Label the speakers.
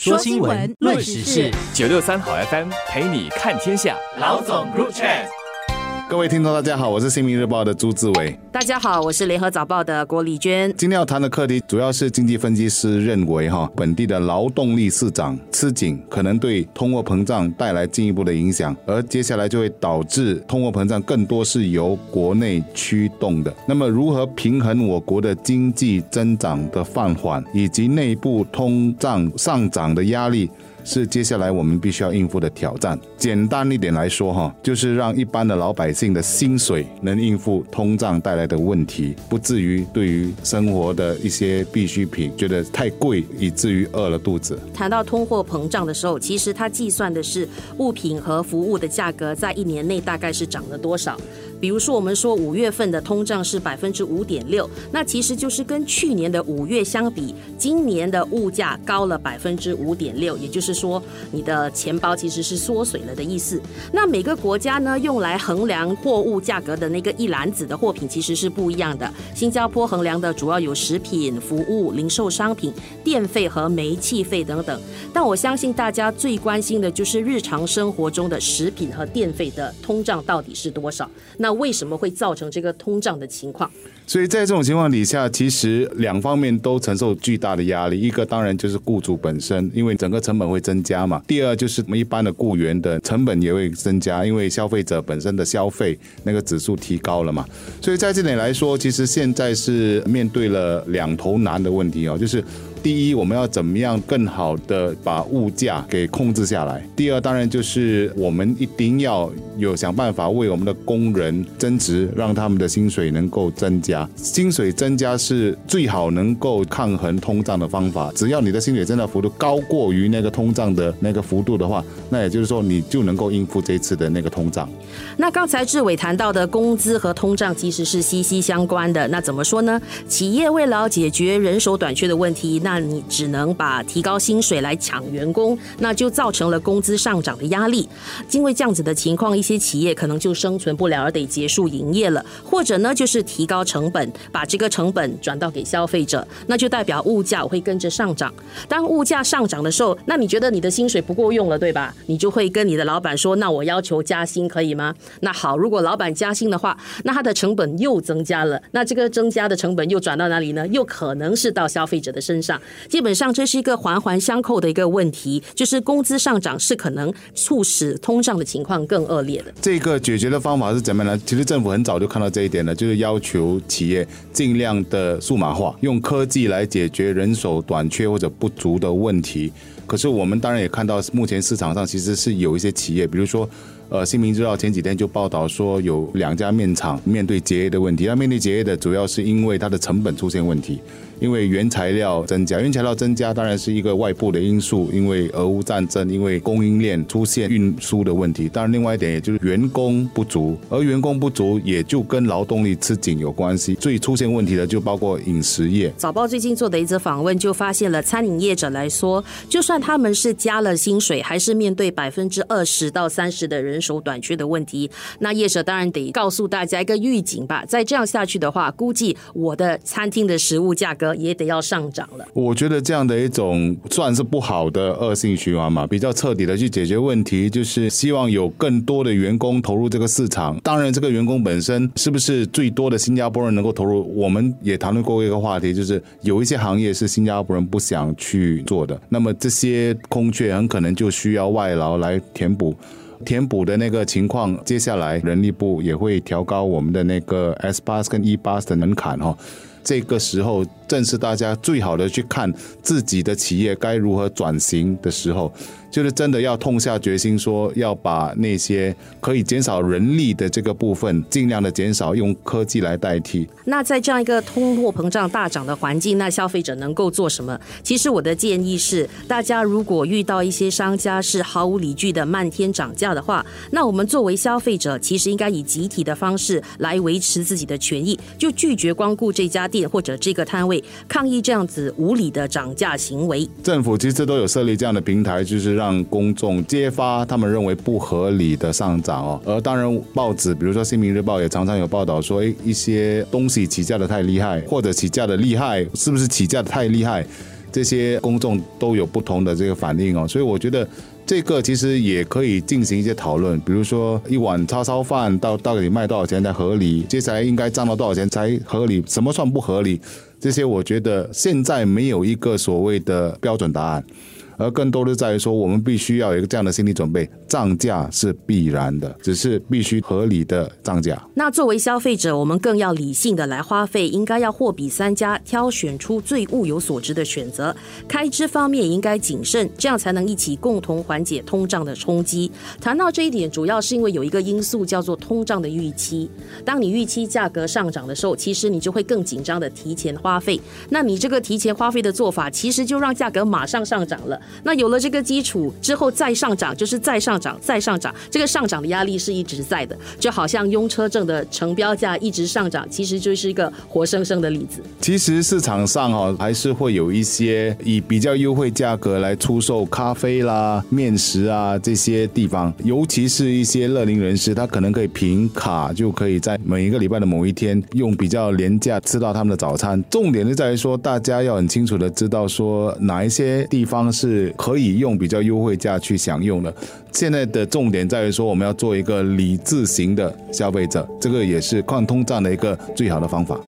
Speaker 1: 说新闻，论时事，
Speaker 2: 九六三好 FM 陪你看天下。
Speaker 1: 老总 Group Chat。
Speaker 3: 各位听众，大家好，我是新民日报的朱志伟。
Speaker 4: 大家好，我是联合早报的郭丽娟。
Speaker 3: 今天要谈的课题，主要是经济分析师认为，哈，本地的劳动力市场吃紧，可能对通货膨胀带来进一步的影响，而接下来就会导致通货膨胀更多是由国内驱动的。那么，如何平衡我国的经济增长的放缓，以及内部通胀上涨的压力？是接下来我们必须要应付的挑战。简单一点来说，哈，就是让一般的老百姓的薪水能应付通胀带来的问题，不至于对于生活的一些必需品觉得太贵，以至于饿了肚子。
Speaker 4: 谈到通货膨胀的时候，其实它计算的是物品和服务的价格在一年内大概是涨了多少。比如说，我们说五月份的通胀是百分之五点六，那其实就是跟去年的五月相比，今年的物价高了百分之五点六，也就是说，你的钱包其实是缩水了的意思。那每个国家呢，用来衡量货物价格的那个一篮子的货品其实是不一样的。新加坡衡量的主要有食品、服务、零售商品、电费和煤气费等等。但我相信大家最关心的就是日常生活中的食品和电费的通胀到底是多少？那那为什么会造成这个通胀的情况？
Speaker 3: 所以在这种情况底下，其实两方面都承受巨大的压力。一个当然就是雇主本身，因为整个成本会增加嘛。第二就是我们一般的雇员的成本也会增加，因为消费者本身的消费那个指数提高了嘛。所以在这点来说，其实现在是面对了两头难的问题哦，就是。第一，我们要怎么样更好的把物价给控制下来？第二，当然就是我们一定要有想办法为我们的工人增值，让他们的薪水能够增加。薪水增加是最好能够抗衡通胀的方法。只要你的薪水增长幅度高过于那个通胀的那个幅度的话，那也就是说你就能够应付这次的那个通胀。
Speaker 4: 那刚才志伟谈到的工资和通胀其实是息息相关的。那怎么说呢？企业为了解决人手短缺的问题，那你只能把提高薪水来抢员工，那就造成了工资上涨的压力。因为这样子的情况，一些企业可能就生存不了，而得结束营业了。或者呢，就是提高成本，把这个成本转到给消费者，那就代表物价会跟着上涨。当物价上涨的时候，那你觉得你的薪水不够用了，对吧？你就会跟你的老板说：“那我要求加薪，可以吗？”那好，如果老板加薪的话，那他的成本又增加了。那这个增加的成本又转到哪里呢？又可能是到消费者的身上。基本上这是一个环环相扣的一个问题，就是工资上涨是可能促使通胀的情况更恶劣的。
Speaker 3: 这个解决的方法是怎么呢？其实政府很早就看到这一点了，就是要求企业尽量的数码化，用科技来解决人手短缺或者不足的问题。可是我们当然也看到，目前市场上其实是有一些企业，比如说，呃，新民知道前几天就报道说，有两家面厂面对结业的问题。那面对结业的主要是因为它的成本出现问题。因为原材料增加，原材料增加当然是一个外部的因素，因为俄乌战争，因为供应链出现运输的问题。当然，另外一点也就是员工不足，而员工不足也就跟劳动力吃紧有关系。最出现问题的就包括饮食业。
Speaker 4: 早报最近做的一则访问就发现了，餐饮业者来说，就算他们是加了薪水，还是面对百分之二十到三十的人手短缺的问题。那业者当然得告诉大家一个预警吧，再这样下去的话，估计我的餐厅的食物价格。也得要上涨了。
Speaker 3: 我觉得这样的一种算是不好的恶性循环嘛，比较彻底的去解决问题，就是希望有更多的员工投入这个市场。当然，这个员工本身是不是最多的新加坡人能够投入？我们也谈论过一个话题，就是有一些行业是新加坡人不想去做的，那么这些空缺很可能就需要外劳来填补。填补的那个情况，接下来人力部也会调高我们的那个 S 八跟 E 八的门槛哈。这个时候正是大家最好的去看自己的企业该如何转型的时候。就是真的要痛下决心，说要把那些可以减少人力的这个部分，尽量的减少，用科技来代替。
Speaker 4: 那在这样一个通货膨胀大涨的环境，那消费者能够做什么？其实我的建议是，大家如果遇到一些商家是毫无理据的漫天涨价的话，那我们作为消费者，其实应该以集体的方式来维持自己的权益，就拒绝光顾这家店或者这个摊位，抗议这样子无理的涨价行为。
Speaker 3: 政府其实都有设立这样的平台，就是。让公众揭发他们认为不合理的上涨哦，而当然报纸，比如说《新民日报》也常常有报道说，诶，一些东西起价的太厉害，或者起价的厉害，是不是起价的太厉害？这些公众都有不同的这个反应哦，所以我觉得。这个其实也可以进行一些讨论，比如说一碗叉烧饭到到底卖多少钱才合理？接下来应该涨到多少钱才合理？什么算不合理？这些我觉得现在没有一个所谓的标准答案。而更多的在于说，我们必须要有一个这样的心理准备，涨价是必然的，只是必须合理的涨价。
Speaker 4: 那作为消费者，我们更要理性的来花费，应该要货比三家，挑选出最物有所值的选择。开支方面应该谨慎，这样才能一起共同缓解通胀的冲击。谈到这一点，主要是因为有一个因素叫做通胀的预期。当你预期价格上涨的时候，其实你就会更紧张的提前花费。那你这个提前花费的做法，其实就让价格马上上涨了。那有了这个基础之后再上涨，就是再上涨、再上涨，这个上涨的压力是一直在的，就好像拥车证的成标价一直上涨，其实就是一个活生生的例子。
Speaker 3: 其实市场上哈还是会有一些以比较优惠价格来出售咖啡啦、面食啊这些地方，尤其是一些乐龄人士，他可能可以凭卡就可以在每一个礼拜的某一天用比较廉价吃到他们的早餐。重点是在于说，大家要很清楚的知道说哪一些地方是是。可以用比较优惠价去享用的。现在的重点在于说，我们要做一个理智型的消费者，这个也是抗通胀的一个最好的方法。